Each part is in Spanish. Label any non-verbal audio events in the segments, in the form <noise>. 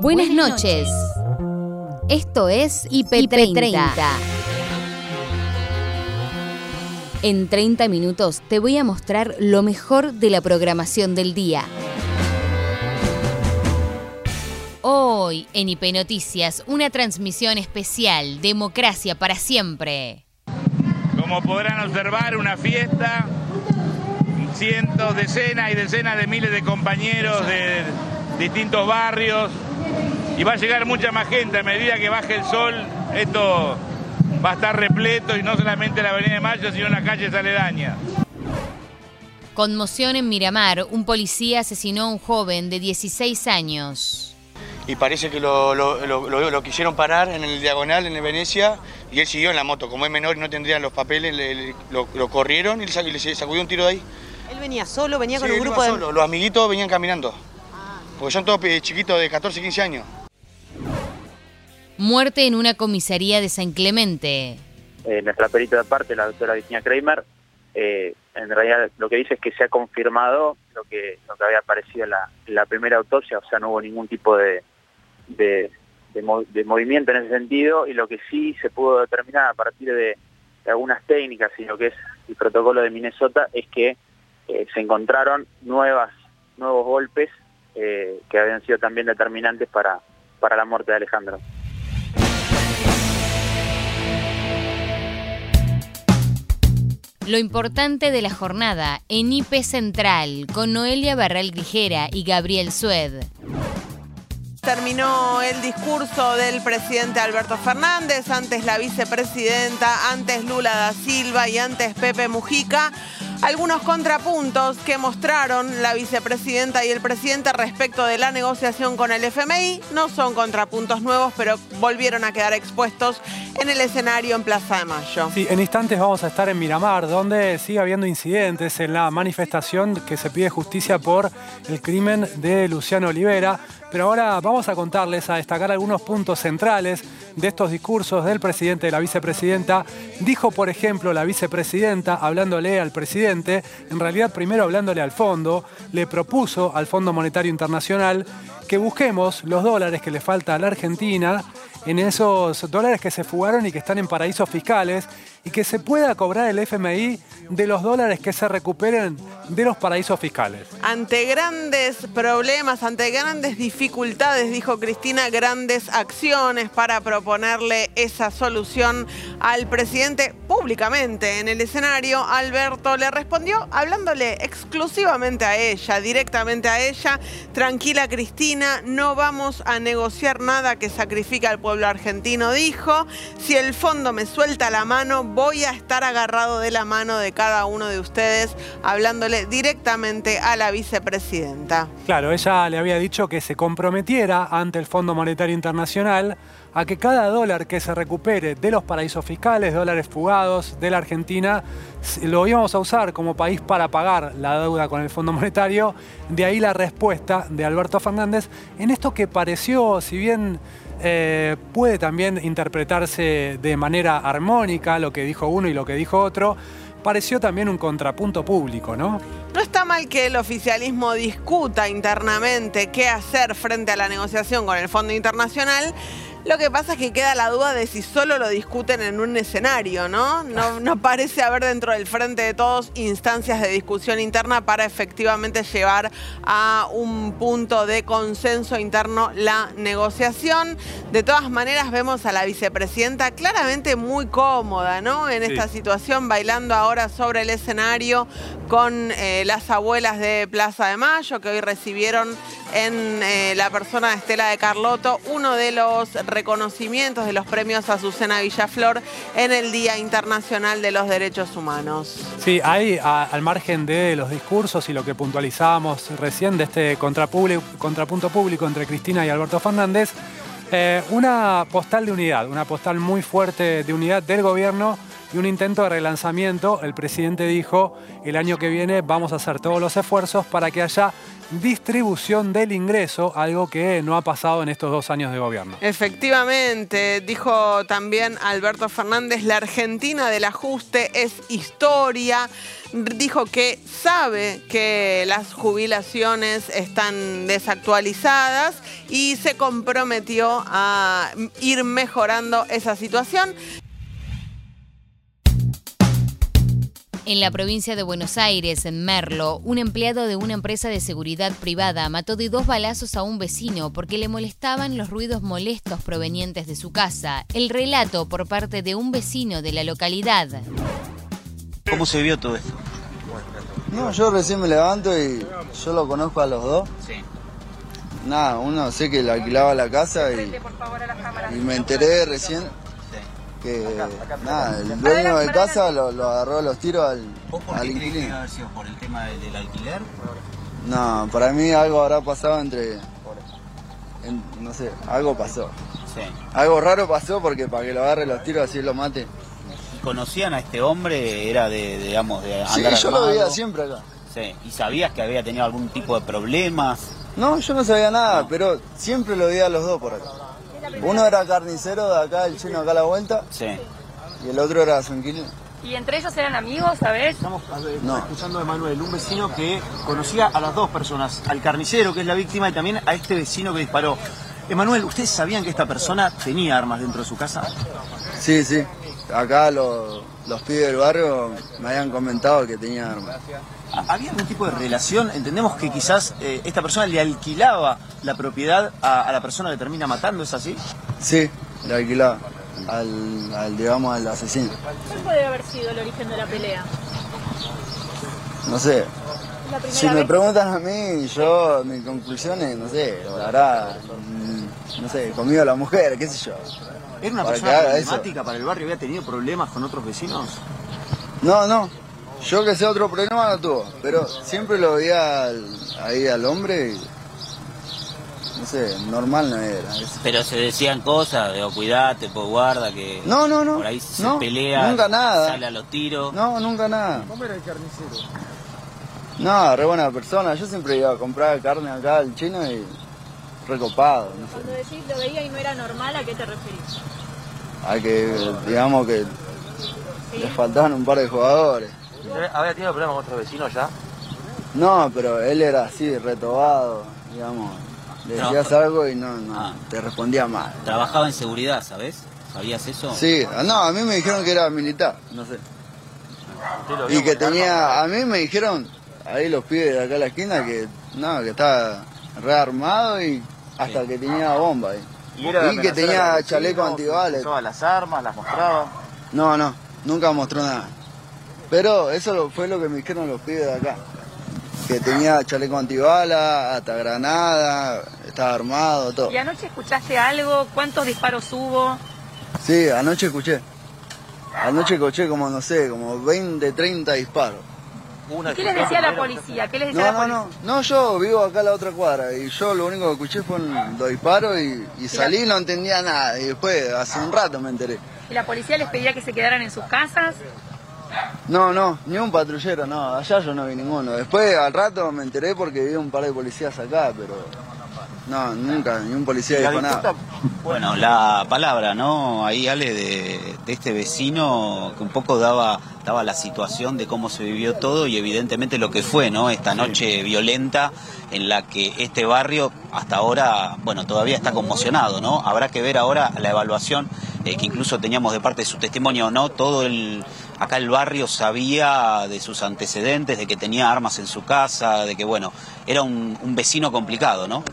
Buenas noches. Esto es IP30. En 30 minutos te voy a mostrar lo mejor de la programación del día. Hoy en IP Noticias, una transmisión especial, Democracia para siempre. Como podrán observar, una fiesta, cientos, decenas y decenas de miles de compañeros de distintos barrios y va a llegar mucha más gente a medida que baje el sol. Esto va a estar repleto y no solamente la Avenida de Mayo, sino en la calle aledañas. Conmoción en Miramar. Un policía asesinó a un joven de 16 años. Y parece que lo, quisieron parar en el diagonal, en el Venecia, y él siguió en la moto. Como es menor y no tendrían los papeles, lo, corrieron y le, sacudió un tiro de ahí. ¿Él venía solo? ¿Venía con un grupo de...? Los amiguitos venían caminando. Ah. Porque son todos chiquitos de 14, 15 años. Muerte en una comisaría de San Clemente. Eh, nuestra perita de parte, la doctora Virginia Kramer, eh, en realidad lo que dice es que se ha confirmado lo que, lo que había aparecido en la, primera autopsia, o sea, no hubo ningún tipo de, de, movimiento en ese sentido, y lo que sí se pudo determinar a partir de, algunas técnicas y lo que es el protocolo de Minnesota es que eh, se encontraron nuevas, nuevos golpes que habían sido también determinantes para, para la muerte de Alejandro. Lo importante de la jornada en IP Central con Noelia Barral Grijera y Gabriel Sued. Terminó el discurso del presidente Alberto Fernández, antes la vicepresidenta, antes Lula da Silva y antes Pepe Mujica algunos contrapuntos que mostraron la vicepresidenta y el presidente respecto de la negociación con el FMI. No son contrapuntos nuevos, pero volvieron a quedar expuestos en el escenario en Plaza de Mayo. Sí, en instantes vamos a estar en Miramar, donde sigue habiendo incidentes en la manifestación que se pide justicia por el crimen de Luciano Olivera. Pero ahora vamos a contarles, a destacar algunos puntos centrales de estos discursos del presidente y la vicepresidenta. Dijo, por ejemplo, la vicepresidenta, hablándole al presidente, en realidad primero hablándole al fondo, le propuso al Fondo Monetario Internacional que busquemos los dólares que le falta a la Argentina en esos dólares que se fugaron y que están en paraísos fiscales y que se pueda cobrar el FMI de los dólares que se recuperen de los paraísos fiscales. Ante grandes problemas, ante grandes dificultades, dijo Cristina, grandes acciones para proponerle esa solución al presidente públicamente en el escenario. Alberto le respondió hablándole exclusivamente a ella, directamente a ella. Tranquila Cristina, no vamos a negociar nada que sacrifique al pueblo argentino, dijo. Si el fondo me suelta la mano, voy a estar agarrado de la mano de cada uno de ustedes, hablándole directamente a la vicepresidenta. Claro, ella le había dicho que se comprometiera ante el Fondo Monetario Internacional a que cada dólar que se recupere de los paraísos fiscales, dólares fugados de la Argentina, lo íbamos a usar como país para pagar la deuda con el Fondo Monetario. De ahí la respuesta de Alberto Fernández en esto que pareció, si bien eh, puede también interpretarse de manera armónica lo que dijo uno y lo que dijo otro, pareció también un contrapunto público, ¿no? No está mal que el oficialismo discuta internamente qué hacer frente a la negociación con el Fondo Internacional, lo que pasa es que queda la duda de si solo lo discuten en un escenario, ¿no? No, parece haber dentro del frente de todos instancias de discusión interna para efectivamente llevar a un punto de consenso interno la negociación. De todas maneras, vemos a la vicepresidenta claramente muy cómoda, ¿no? En esta situación, bailando ahora sobre el escenario con eh, las abuelas de Plaza de Mayo, que hoy recibieron en eh, la persona de Estela de Carlotto uno de los reconocimientos de los premios Azucena Villaflor en el Día Internacional de los Derechos Humanos. Sí, hay al margen de los discursos y lo que puntualizábamos recién de este contrapunto público entre Cristina y Alberto Fernández, eh, una postal de unidad, una postal muy fuerte de unidad del gobierno y un intento de relanzamiento. El presidente dijo, el año que viene vamos a hacer todos los esfuerzos para que haya distribución del ingreso, algo que no ha pasado en estos dos años de gobierno. Efectivamente, dijo también Alberto Fernández, la Argentina del ajuste es historia. Dijo que sabe que las jubilaciones están desactualizadas y se comprometió a ir mejorando esa situación. En la provincia de Buenos Aires, en Merlo, un empleado de una empresa de seguridad privada mató de dos balazos a un vecino porque le molestaban los ruidos molestos provenientes de su casa. El relato por parte de un vecino de la localidad. ¿Cómo se vio todo esto? No, yo recién me levanto y yo lo conozco a los dos. Sí. Nada, uno sé que le alquilaba la casa y, y me enteré recién que nada, el dueño de casa lo, lo agarró a los tiros al, ¿Vos por al qué crees que inquilino. debe haber sido por el tema del, del alquiler? No, para mí algo habrá pasado entre, en- no sé, algo pasó. Sí. Algo raro pasó porque para que lo agarre los tiros así lo mate. ¿Y ¿Conocían a este hombre? ¿Era de, de, digamos, de Sí, andar yo lo armado? veía siempre acá. Sí. ¿Y sabías que había tenido algún tipo de problemas? No, yo no sabía nada, pero siempre lo veía a los dos por acá. Uno era carnicero de acá, el chino acá a la vuelta, Sí. y el otro era inquilino. ¿Y entre ellos eran amigos, sabes? Estamos No. escuchando de Manuel, un vecino que conocía a las dos personas, al carnicero, que es la víctima, y también a este vecino que disparó. Emanuel, ¿ustedes sabían que esta persona tenía armas dentro de su casa? Sí, sí. Acá los, los pibes del barrio me habían comentado que tenía armas. ¿Ha- ¿Había algún tipo de relación? Entendemos que quizás eh, esta persona le alquilaba la propiedad a, a la persona que termina matando, ¿es así? Sí, le alquilaba al, al, digamos, al asesino. ¿Cuál puede haber sido el origen de la pelea? No sé. La Si me vez. preguntan a mí, yo, mis conclusiones, no sé, hará, mm, no sé, conmigo la mujer, qué sé yo. ¿Era una Para persona eso. problemática para el barrio? ¿Había tenido problemas con otros vecinos? No, no. Yo que sé otro problema no tuvo, pero siempre lo veía al- ahí al hombre y, no sé, normal no era. Es- Pero se decían cosas, de oh, cuidate, pues guarda, que No, no, no. por ahí se No, pelea, nunca nada. sale a los tiros. No, nunca nada. ¿Cómo era el carnicero? No, re buena persona. Yo siempre iba a comprar carne acá al chino y recopado, no sé. Cuando decís lo veía y no era normal, ¿a qué te referís? Hay que, digamos que le faltaban un par de jugadores. ¿Había tenido problemas con otros vecinos ya? No, pero él era así, retobado, digamos. Le decías algo y no, no, Ah. te respondía mal. Trabajaba en seguridad, ¿sabes? ¿Sabías eso? Sí, no, a mí me dijeron que era militar, no sé. Y que tenía, a mí me dijeron, ahí los pibes de acá a la esquina, que no, que estaba rearmado y hasta que tenía bomba ahí. ¿Y, que tenía chaleco antibales. Usaba las armas, las mostraba. No, no, nunca mostró nada. Pero eso lo- fue lo que me dijeron los pibes de acá. Que tenía chaleco antibala, hasta granada, estaba armado, todo. ¿Y anoche escuchaste algo? ¿Cuántos disparos hubo? Sí, anoche escuché. Anoche escuché como, no sé, como 20, 30 disparos. ¿Y ¿Qué les decía la policía? ¿Qué les decía No, la no, policía? no. No, yo vivo acá a la otra cuadra y yo lo único que escuché fueron los disparos y, y salí y no entendía nada. Y después, hace un rato me enteré. ¿Y la policía les pedía que se quedaran en sus casas? No, no, ni un patrullero, no, allá yo no vi ninguno. Después al rato me enteré porque vi un par de policías acá, pero no, nunca, ni un policía dijo nada. Bueno, la palabra, ¿no? Ahí, Ale, de, de este vecino que un poco daba, daba la situación de cómo se vivió todo y evidentemente lo que fue, ¿no? Esta noche violenta en la que este barrio hasta ahora, bueno, todavía está conmocionado, ¿no? Habrá que ver ahora la evaluación eh, que incluso teníamos de parte de su testimonio, ¿no? Todo el, acá el barrio sabía de sus antecedentes, de que tenía armas en su casa, de que, bueno, era un, un vecino complicado, ¿no?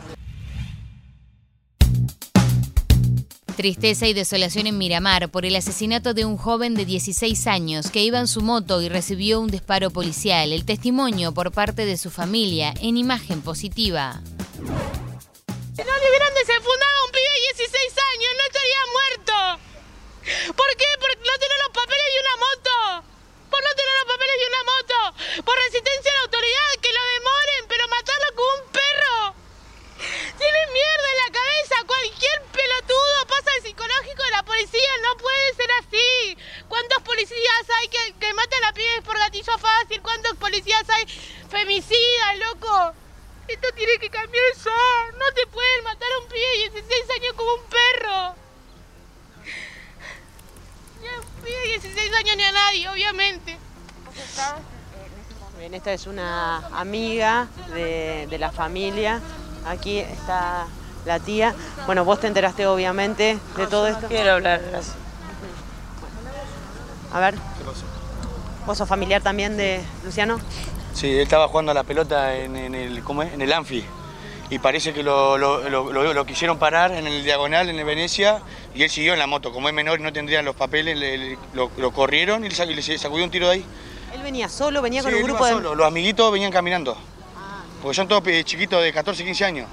Tristeza y desolación en Miramar por el asesinato de un joven de 16 años que iba en su moto y recibió un disparo policial. El testimonio por parte de su familia en imagen positiva. Si no le hubieran desenfundado a un pibe de 16 años, no estaría muerto. ¿Por qué? Por no tener los papeles de una moto no tener los papeles de una moto. Por resistencia a la autoridad, que lo demoren, pero matarlo como un perro. Tiene mierda en la cabeza. Cualquier pelotudo pasa el psicológico de la policía. No puede ser así. ¿Cuántos policías hay que, que matan a pibes por gatillo fácil? ¿Cuántos policías hay femicidas, loco? Esto tiene que cambiar ya. No te pueden esta es una amiga de, de la familia. Aquí está la tía. Bueno, vos te enteraste obviamente de todo esto. Quiero hablar, gracias. A ver. ¿Vos sos familiar también de Luciano? Sí, él estaba jugando a la pelota en, en el, ¿cómo es? en el Anfi. Y parece que lo, lo- lo- lo- lo quisieron parar en el diagonal, en el Venecia, y él siguió en la moto. Como es menor y no tendrían los papeles, le- le- lo, lo corrieron y le, sa- y le sacudió un tiro de ahí. Él venía solo, venía con un él grupo iba de... solo. Los amiguitos venían caminando. Porque son todos chiquitos de 14, 15 años.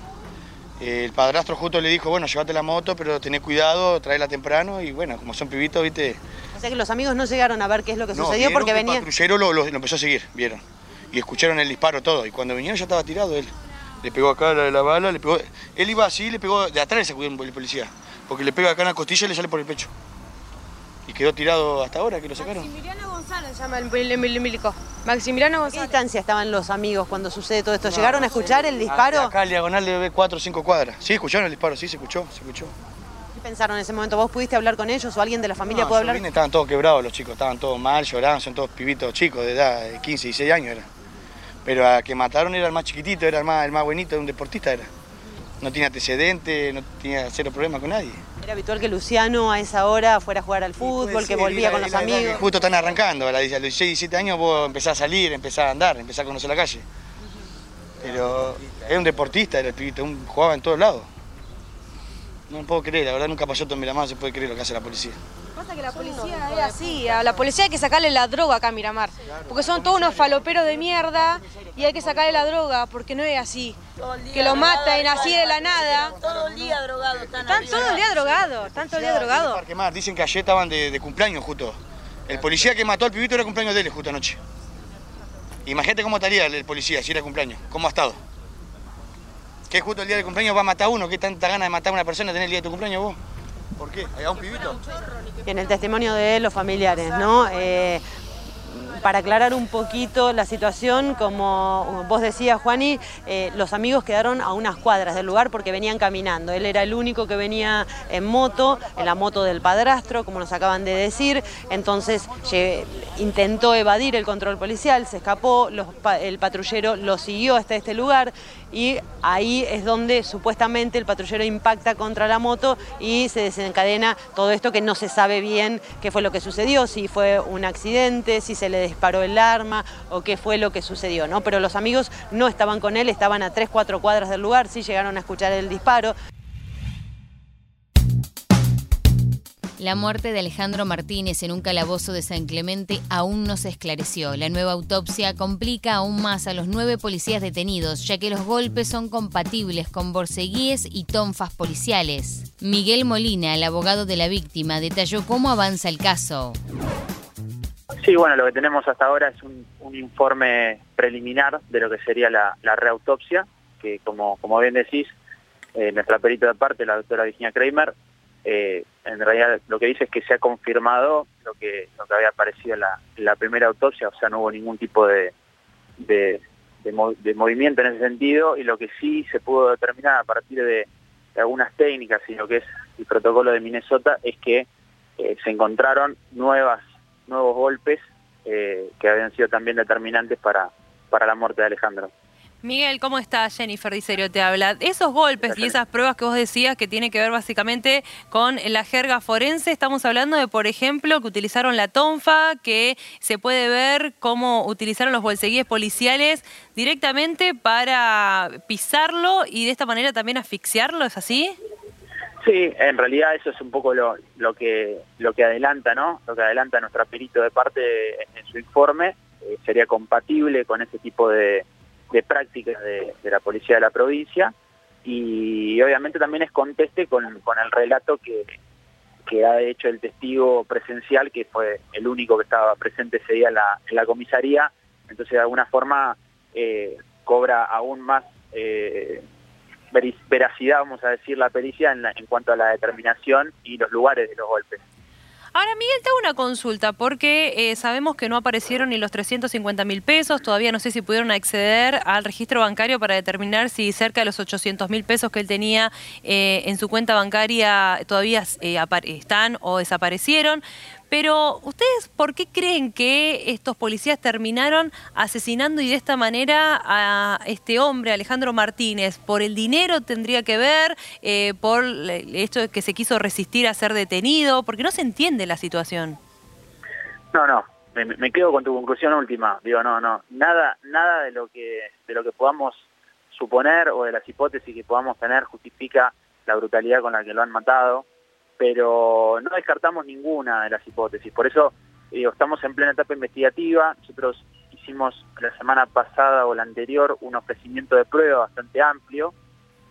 Eh, El padrastro justo le dijo, bueno, llévate la moto, pero tené cuidado, tráela temprano. Y bueno, como son pibitos, viste... O sea que los amigos no llegaron a ver qué es lo que No, sucedió porque que el venía... patrullero lo, lo- lo empezó a seguir, vieron. Y escucharon el disparo todo. Y cuando vinieron ya estaba tirado él. Le pegó acá la, la bala, le pegó... Él iba así, le pegó de atrás, le sacó el policía. Porque le pega acá en la costilla y le sale por el pecho. Y quedó tirado hasta ahora que lo sacaron. Maximiliano González llama el, el, el milico. Maximiliano ¿A qué González. distancia estaban los amigos cuando sucede todo esto? ¿Llegaron a escuchar el disparo? Acá al diagonal debe ver 4 o 5 cuadras. Sí, escucharon el disparo, sí, se escuchó, se escuchó. ¿Qué pensaron en ese momento? ¿Vos pudiste hablar con ellos o alguien de la familia No, pudo hablar? vine, estaban todos quebrados los chicos, estaban todos mal, lloraban, son todos pibitos chicos de edad, de 15, 16 años era. Pero a que mataron era el más chiquitito, era el más, el más buenito, era un deportista era. No tenía antecedentes, no tenía cero problema con nadie. ¿Era habitual que Luciano a esa hora fuera a jugar al fútbol, que volvía con los amigos? Justo están arrancando, a los 16, 17 años vos empezás a salir, empezás a andar, empezás a conocer la calle. Pero era un deportista, era el pibito, un- jugaba en todos lados. No lo puedo creer, la verdad nunca pasó todo en Miramar, se puede creer lo que hace la policía. Pasa que la policía es así, a la policía hay que sacarle la droga acá a Miramar, porque son todos unos faloperos de mierda y hay que sacarle la droga, porque no es así. Que lo maten así de la nada. Todo el día drogado están Están todo el día drogados, están todo el día drogados. Dicen que ayer estaban de, de cumpleaños justo. El policía que mató al pibito era cumpleaños de él justo anoche. Imagínate cómo estaría el, policía si era cumpleaños, cómo ha estado. Que justo el día del cumpleaños va a matar a uno, ¿qué tanta ganas de matar a una persona tener el día de tu cumpleaños vos? ¿Por qué? ¿A un pibito? En el testimonio de los familiares, ¿no? Eh, para aclarar un poquito la situación, como vos decías, Juani, eh, los amigos quedaron a unas cuadras del lugar porque venían caminando. Él era el único que venía en moto, en la moto del padrastro, como nos acaban de decir. Entonces intentó evadir el control policial, se escapó, el patrullero lo siguió hasta este lugar y ahí es donde supuestamente el patrullero impacta contra la moto y se desencadena todo esto que no se sabe bien qué fue lo que sucedió, si fue un accidente, si se le disparó el arma o qué fue lo que sucedió, ¿no? Pero los amigos no estaban con él, estaban a 3, 4 cuadras del lugar, sí llegaron a escuchar el disparo. La muerte de Alejandro Martínez en un calabozo de San Clemente aún no se esclareció. La nueva autopsia complica aún más a los nueve policías detenidos, ya que los golpes son compatibles con borceguíes y tonfas policiales. Miguel Molina, el abogado de la víctima, detalló cómo avanza el caso. Sí, bueno, lo que tenemos hasta ahora es un, informe preliminar de lo que sería la, la reautopsia, que como, como bien decís, eh, nuestra perito de parte, la doctora Virginia Kramer, eh, en realidad lo que dice es que se ha confirmado lo que, lo que había aparecido en la, la primera autopsia, o sea, no hubo ningún tipo de, de, de mo- de movimiento en ese sentido, y lo que sí se pudo determinar a partir de, de algunas técnicas y lo que es el protocolo de Minnesota es que eh, se encontraron nuevas nuevos golpes eh, que habían sido también determinantes para, para la muerte de Alejandro. Miguel, ¿cómo estás? Jennifer Dicerio te habla. Esos golpes y esas pruebas que vos decías que tiene que ver básicamente con la jerga forense, estamos hablando de, por ejemplo, que utilizaron la tonfa, que se puede ver cómo utilizaron los bolseguíes policiales directamente para pisarlo y de esta manera también asfixiarlo, ¿es así? Sí, en realidad eso es un poco lo, lo que lo que adelanta, ¿no? Lo que adelanta nuestro perito de parte en, en su informe eh, sería compatible con ese tipo de, de prácticas de, la policía de la provincia y obviamente también es conteste con, con el relato que, que ha hecho el testigo presencial, que fue el único que estaba presente ese día en la, comisaría, entonces de alguna forma eh, cobra aún más eh, veracidad, vamos a decir, la pericia en cuanto a la determinación y los lugares de los golpes. Ahora, Miguel, te hago una consulta, porque eh, sabemos que no aparecieron ni los 350 mil pesos, todavía no sé si pudieron acceder al registro bancario para determinar si cerca de los 800 mil pesos que él tenía eh, en su cuenta bancaria todavía eh, están o desaparecieron. Pero, ¿ustedes por qué creen que estos policías terminaron asesinando y de esta manera a este hombre, Alejandro Martínez? ¿Por el dinero tendría que ver? Eh, ¿Por esto de que se quiso resistir a ser detenido? Porque no se entiende la situación. No, no. Me, quedo con tu conclusión última. Digo, no, no. Nada, nada de lo que de lo que podamos suponer o de las hipótesis que podamos tener justifica la brutalidad con la que lo han matado pero no descartamos ninguna de las hipótesis. Por eso estamos en plena etapa investigativa. Nosotros hicimos la semana pasada o la anterior un ofrecimiento de prueba bastante amplio,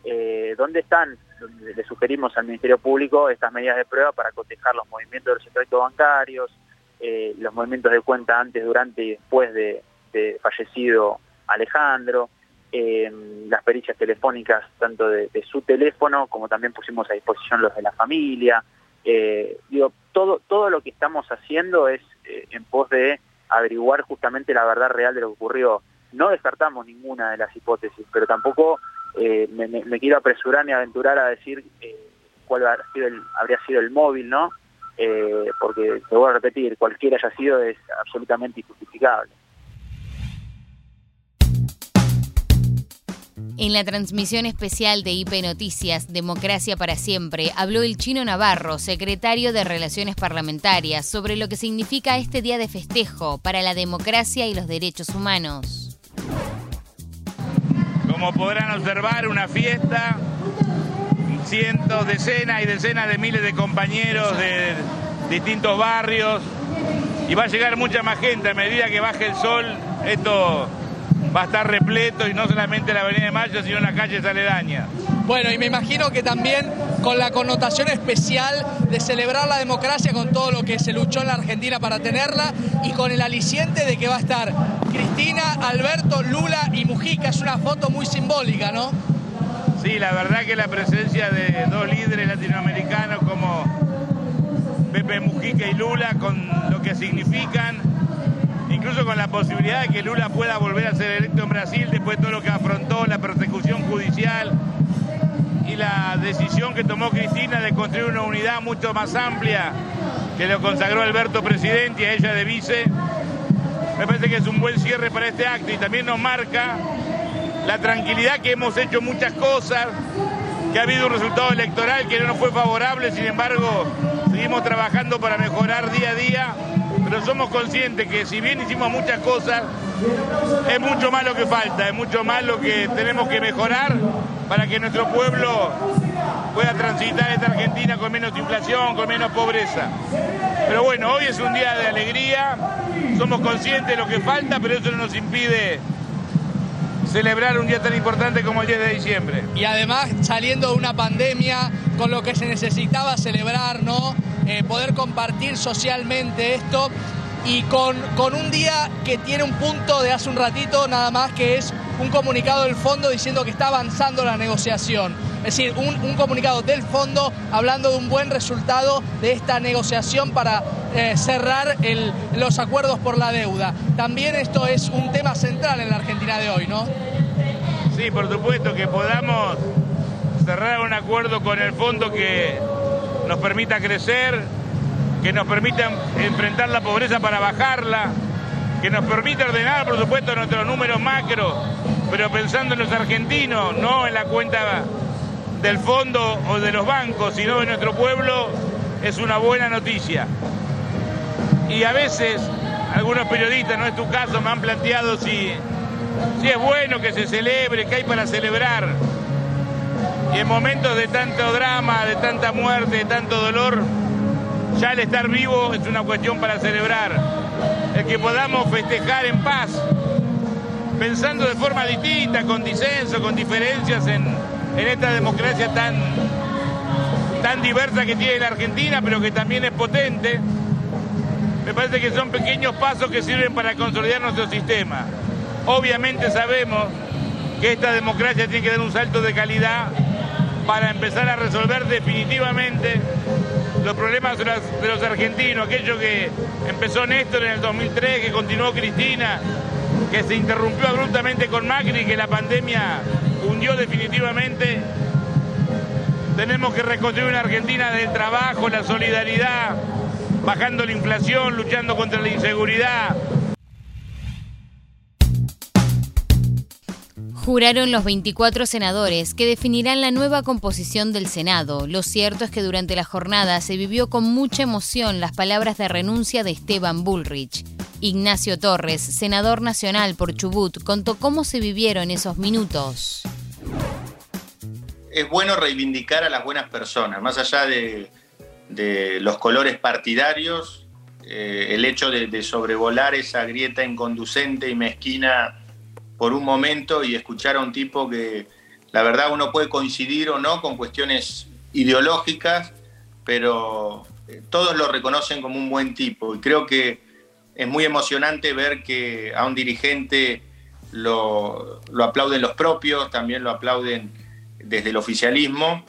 eh, donde están, le sugerimos al Ministerio Público estas medidas de prueba para cotejar los movimientos de los secretos bancarios, eh, los movimientos de cuenta antes, durante y después de, fallecido Alejandro, eh, las pericias telefónicas tanto de, su teléfono como también pusimos a disposición los de la familia. Eh, digo, todo, todo lo que estamos haciendo es eh, en pos de averiguar justamente la verdad real de lo que ocurrió. No descartamos ninguna de las hipótesis, pero tampoco me, quiero apresurar ni aventurar a decir cuál habría sido, el, habría sido el móvil, ¿no? porque, te voy a repetir, cualquiera haya sido es absolutamente injustificable. En la transmisión especial de IP Noticias, Democracia para Siempre, habló el chino Navarro, secretario de Relaciones Parlamentarias, sobre lo que significa este día de festejo para la democracia y los derechos humanos. Como podrán observar, una fiesta, cientos, decenas y decenas de miles de compañeros de distintos barrios, y va a llegar mucha más gente a medida que baje el sol. Esto va a estar repleto y no solamente la Avenida de Mayo, sino la calle aledañas. Bueno, y me imagino que también con la connotación especial de celebrar la democracia con todo lo que se luchó en la Argentina para tenerla y con el aliciente de que va a estar Cristina, Alberto, Lula y Mujica. Es una foto muy simbólica, ¿no? Sí, la verdad que la presencia de dos líderes latinoamericanos como Pepe Mujica y Lula, con lo que significan, incluso con la posibilidad de que Lula pueda volver a ser electo en Brasil después de todo lo que afrontó la persecución judicial y la decisión que tomó Cristina de construir una unidad mucho más amplia que lo consagró Alberto presidente y a ella de vice. Me parece que es un buen cierre para este acto y también nos marca la tranquilidad que hemos hecho muchas cosas, que ha habido un resultado electoral que no nos fue favorable, sin embargo seguimos trabajando para mejorar pero somos conscientes que si bien hicimos muchas cosas, es mucho más lo que falta, es mucho más lo que tenemos que mejorar para que nuestro pueblo pueda transitar esta Argentina con menos inflación, con menos pobreza. Pero bueno, hoy es un día de alegría, somos conscientes de lo que falta, pero eso no nos impide celebrar un día tan importante como el 10 de diciembre. Y además saliendo de una pandemia con lo que se necesitaba celebrar, ¿no? Eh, poder compartir socialmente esto y con, con un día que tiene un punto de hace un ratito nada más que es un comunicado del fondo diciendo que está avanzando la negociación. Es decir, un, comunicado del fondo hablando de un buen resultado de esta negociación para eh, cerrar los acuerdos por la deuda. También esto es un tema central en la Argentina de hoy, ¿no? Sí, por supuesto, que podamos cerrar un acuerdo con el fondo que nos permita crecer, que nos permita enfrentar la pobreza para bajarla, que nos permita ordenar, por supuesto, nuestros números macro, pero pensando en los argentinos, no en la cuenta del fondo o de los bancos, sino de nuestro pueblo, es una buena noticia. Y a veces algunos periodistas, no es tu caso, me han planteado si, si es bueno que se celebre, que hay para celebrar. Y en momentos de tanto drama, de tanta muerte, de tanto dolor, ya el estar vivo es una cuestión para celebrar. El que podamos festejar en paz, pensando de forma distinta, con disenso, con diferencias en, en esta democracia tan, tan diversa que tiene la Argentina, pero que también es potente. Me parece que son pequeños pasos que sirven para consolidar nuestro sistema. Obviamente sabemos que esta democracia tiene que dar un salto de calidad para empezar a resolver definitivamente los problemas de los, argentinos, aquello que empezó Néstor en el 2003, que continuó Cristina, que se interrumpió abruptamente con Macri, que la pandemia hundió definitivamente. Tenemos que reconstruir una Argentina del trabajo, la solidaridad, bajando la inflación, luchando contra la inseguridad. Juraron los 24 senadores que definirán la nueva composición del Senado. Lo cierto es que durante la jornada se vivió con mucha emoción las palabras de renuncia de Esteban Bullrich. Ignacio Torres, senador nacional por Chubut, contó cómo se vivieron esos minutos. Es bueno reivindicar a las buenas personas, más allá de, de los colores partidarios, eh, el hecho de, de sobrevolar esa grieta inconducente y mezquina por un momento y escuchar a un tipo que la verdad uno puede coincidir o no con cuestiones ideológicas, pero eh, todos lo reconocen como un buen tipo. Y creo que es muy emocionante ver que a un dirigente lo, lo aplauden los propios, también lo aplauden desde el oficialismo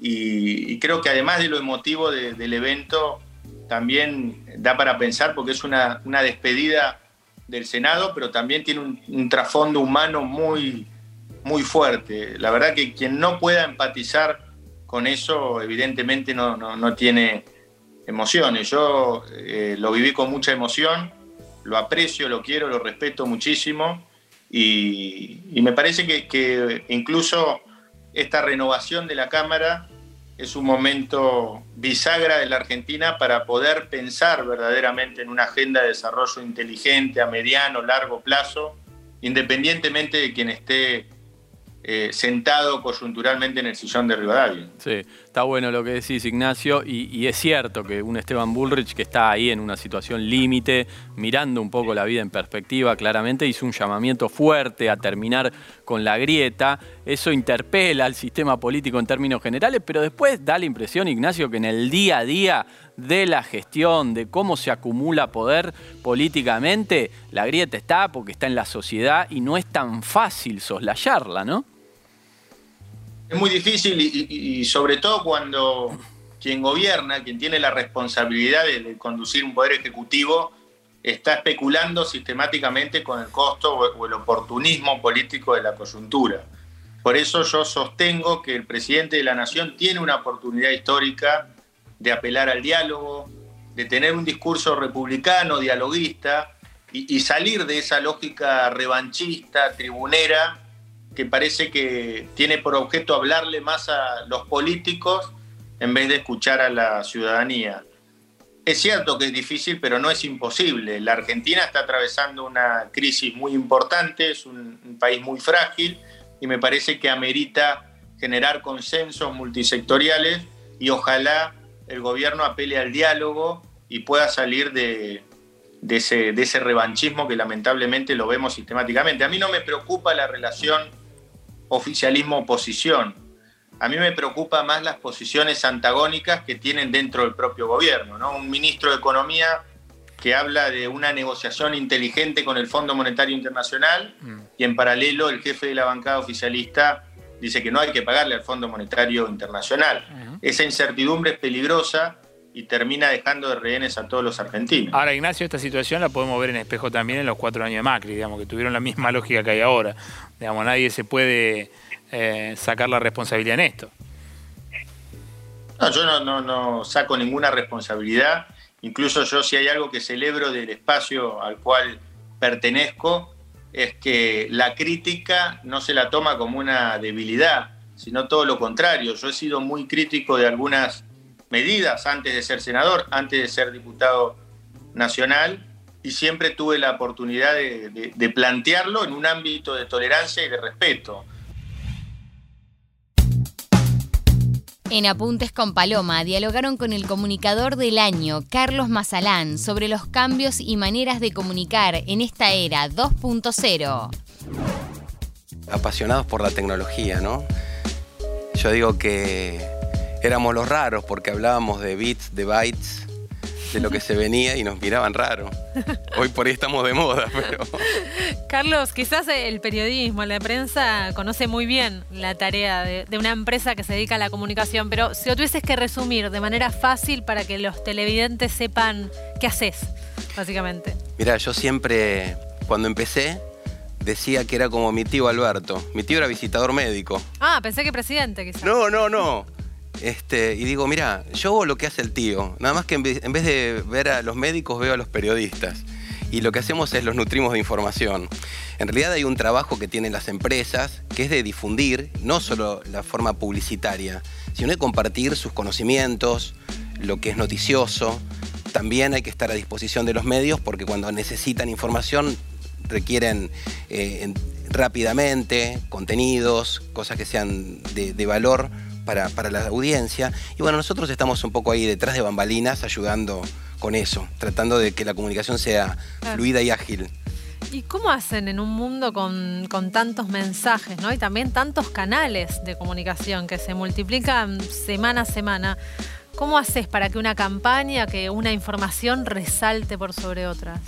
y, creo que además de lo emotivo de- del evento también da para pensar porque es una, una despedida del Senado, pero también tiene un, trasfondo humano muy, muy fuerte. La verdad que quien no pueda empatizar con eso, evidentemente no, no, no tiene emociones. Yo eh, lo viví con mucha emoción, lo aprecio, lo quiero, lo respeto muchísimo y, me parece que incluso esta renovación de la Cámara es un momento bisagra de la Argentina para poder pensar verdaderamente en una agenda de desarrollo inteligente a mediano, largo plazo, independientemente de quien esté eh, sentado coyunturalmente en el sillón de Rivadavia. Sí, está bueno lo que decís, Ignacio, y, y es cierto que un Esteban Bullrich que está ahí en una situación límite, mirando un poco la vida en perspectiva, claramente hizo un llamamiento fuerte a terminar con la grieta. Eso interpela al sistema político en términos generales, pero después da la impresión, Ignacio, que en el día a día de la gestión, de cómo se acumula poder políticamente, la grieta está porque está en la sociedad y no es tan fácil soslayarla, ¿no? Es muy difícil y, y- sobre todo cuando quien gobierna, quien tiene la responsabilidad de, conducir un poder ejecutivo, está especulando sistemáticamente con el costo o, o el oportunismo político de la coyuntura. Por eso yo sostengo que el presidente de la Nación tiene una oportunidad histórica de apelar al diálogo, de tener un discurso republicano, dialoguista, y, y salir de esa lógica revanchista, tribunera, que parece que tiene por objeto hablarle más a los políticos en vez de escuchar a la ciudadanía. Es cierto que es difícil, pero no es imposible. La Argentina está atravesando una crisis muy importante, es un, país muy frágil y me parece que amerita generar consensos multisectoriales y ojalá el gobierno apele al diálogo y pueda salir de ese, de ese revanchismo que lamentablemente lo vemos sistemáticamente. A mí no me preocupa la relación oficialismo-oposición. A mí me preocupa más las posiciones antagónicas que tienen dentro del propio gobierno. ¿no? Un ministro de Economía que habla de una negociación inteligente con el Fondo Monetario Internacional y en paralelo el jefe de la bancada oficialista dice que no hay que pagarle al Fondo Monetario Internacional. Esa incertidumbre es peligrosa y termina dejando de rehenes a todos los argentinos. Ahora, Ignacio, esta situación la podemos ver en espejo también en los cuatro años de Macri, digamos, que tuvieron la misma <laughs> lógica que hay ahora. Digamos, nadie se puede eh, sacar la responsabilidad en esto. No, yo no, no, no saco ninguna responsabilidad. Incluso yo si hay algo que celebro del espacio al cual pertenezco, es que la crítica no se la toma como una debilidad, sino todo lo contrario. Yo he sido muy crítico de algunas medidas antes de ser senador, antes de ser diputado nacional, y siempre tuve la oportunidad de, de- de plantearlo en un ámbito de tolerancia y de respeto. En Apuntes con Paloma dialogaron con el comunicador del año, Carlos Mazalán, sobre los cambios y maneras de comunicar en esta era 2.0. apasionados por la tecnología, ¿no? Yo digo que éramos los raros porque hablábamos de bits, de bytes, de lo que se venía y nos miraban raro. Hoy por ahí estamos de moda, <laughs> pero... Carlos, quizás el periodismo, la prensa conoce muy bien la tarea de, de, una empresa que se dedica a la comunicación, pero si lo tuvieses que resumir de manera fácil para que los televidentes sepan qué haces, básicamente. Mira, yo siempre, cuando empecé, decía que era como mi tío Alberto. Mi tío era visitador médico. Ah, pensé que presidente, quizás. No, no, no. Este, y digo, mira, yo hago lo que hace el tío. Nada más que en vez, de ver a los médicos, veo a los periodistas. Y lo que hacemos es los nutrimos de información. En realidad hay un trabajo que tienen las empresas, que es de difundir no solo la forma publicitaria, sino de compartir sus conocimientos, lo que es noticioso. También hay que estar a disposición de los medios porque cuando necesitan información requieren eh, rápidamente contenidos, cosas que sean de valor para, para, la audiencia. Y bueno, nosotros estamos un poco ahí detrás de bambalinas ayudando con eso, tratando de que la comunicación sea claro. fluida y ágil. ¿Y cómo hacen en un mundo con, con, tantos mensajes ¿no? y también tantos canales de comunicación que se multiplican semana a semana? ¿Cómo haces para que una campaña, que una información resalte por sobre otras?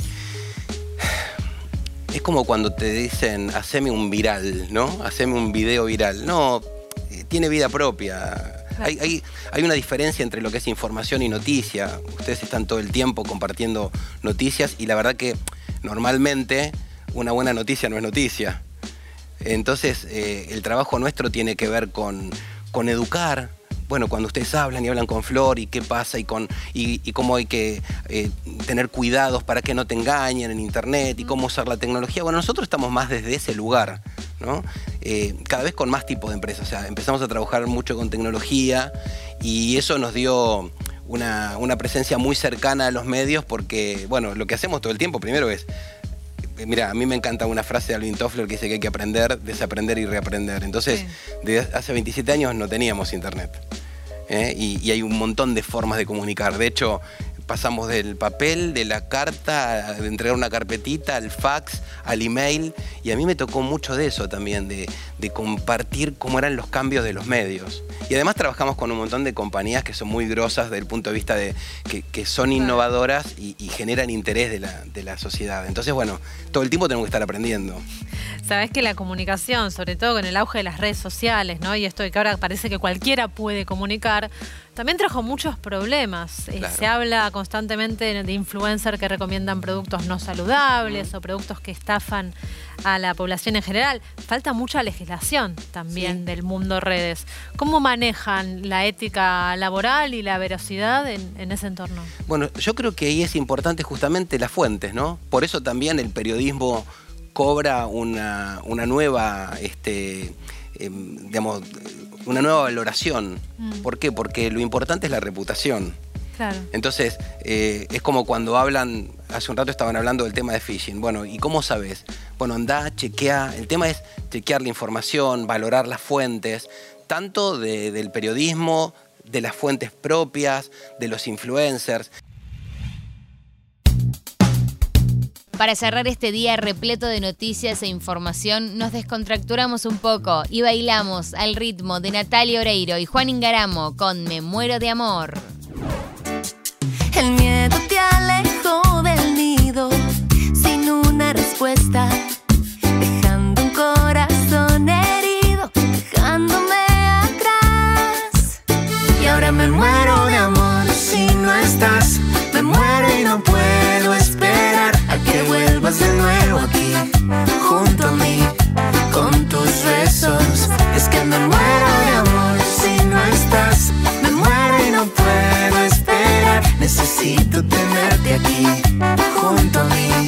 Es como cuando te dicen, haceme un viral, ¿no? Haceme un video viral. No, tiene vida propia. Hay, hay, hay, una diferencia entre lo que es información y noticia. Ustedes están todo el tiempo compartiendo noticias y la verdad que normalmente una buena noticia no es noticia. Entonces eh, el trabajo nuestro tiene que ver con, con educar, bueno, cuando ustedes hablan y hablan con Flor y qué pasa y, con, y, y cómo hay que eh, tener cuidados para que no te engañen en Internet y cómo usar la tecnología, bueno, nosotros estamos más desde ese lugar, ¿no? Eh, cada vez con más tipos de empresas, o sea, empezamos a trabajar mucho con tecnología y eso nos dio una, una presencia muy cercana a los medios porque, bueno, lo que hacemos todo el tiempo primero es mira, a mí me encanta una frase de Alvin Toffler que dice que hay que aprender, desaprender y reaprender. Entonces, sí. desde hace 27 años no teníamos internet. ¿Eh? Y, y, hay un montón de formas de comunicar. De hecho, pasamos del papel, de la carta, de entregar una carpetita, al fax, al email. Y a mí me tocó mucho de eso también, de, de compartir cómo eran los cambios de los medios. Y además trabajamos con un montón de compañías que son muy grosas desde el punto de vista de que, que son innovadoras y, y, generan interés de la, de la sociedad. Entonces, bueno, todo el tiempo tenemos que estar aprendiendo. Sabes que la comunicación, sobre todo con el auge de las redes sociales, ¿no? Y esto de que ahora parece que cualquiera puede comunicar, también trajo muchos problemas. Claro. Eh, se habla constantemente de influencers que recomiendan productos no saludables mm. o productos que estafan a la población en general. Falta mucha legislación también sí. del mundo redes. ¿Cómo manejan la ética laboral y la veracidad en, en, ese entorno? Bueno, yo creo que ahí es importante justamente las fuentes, ¿no? Por eso también el periodismo cobra una, una nueva, este, eh, digamos, una nueva valoración. Mm. ¿Por qué? Porque lo importante es la reputación. Claro. Entonces, eh, es como cuando hablan, hace un rato estaban hablando del tema de phishing. Bueno, ¿y cómo sabes? Bueno, anda, chequea. El tema es chequear la información, valorar las fuentes, tanto de, del periodismo, de las fuentes propias, de los influencers. Para cerrar este día repleto de noticias e información, nos descontracturamos un poco y bailamos al ritmo de Natalia Oreiro y Juan Ingaramo con Me muero de amor. El miedo te alejó del nido sin una respuesta, dejando un corazón herido, dejándome atrás. Y ahora me muero de amor si no estás, me muero y no puedo esperar que vuelvas de nuevo aquí, junto a mí, con tus besos. Es que me muero de amor si no estás, me muero y no puedo esperar. Necesito tenerte aquí, junto a mí.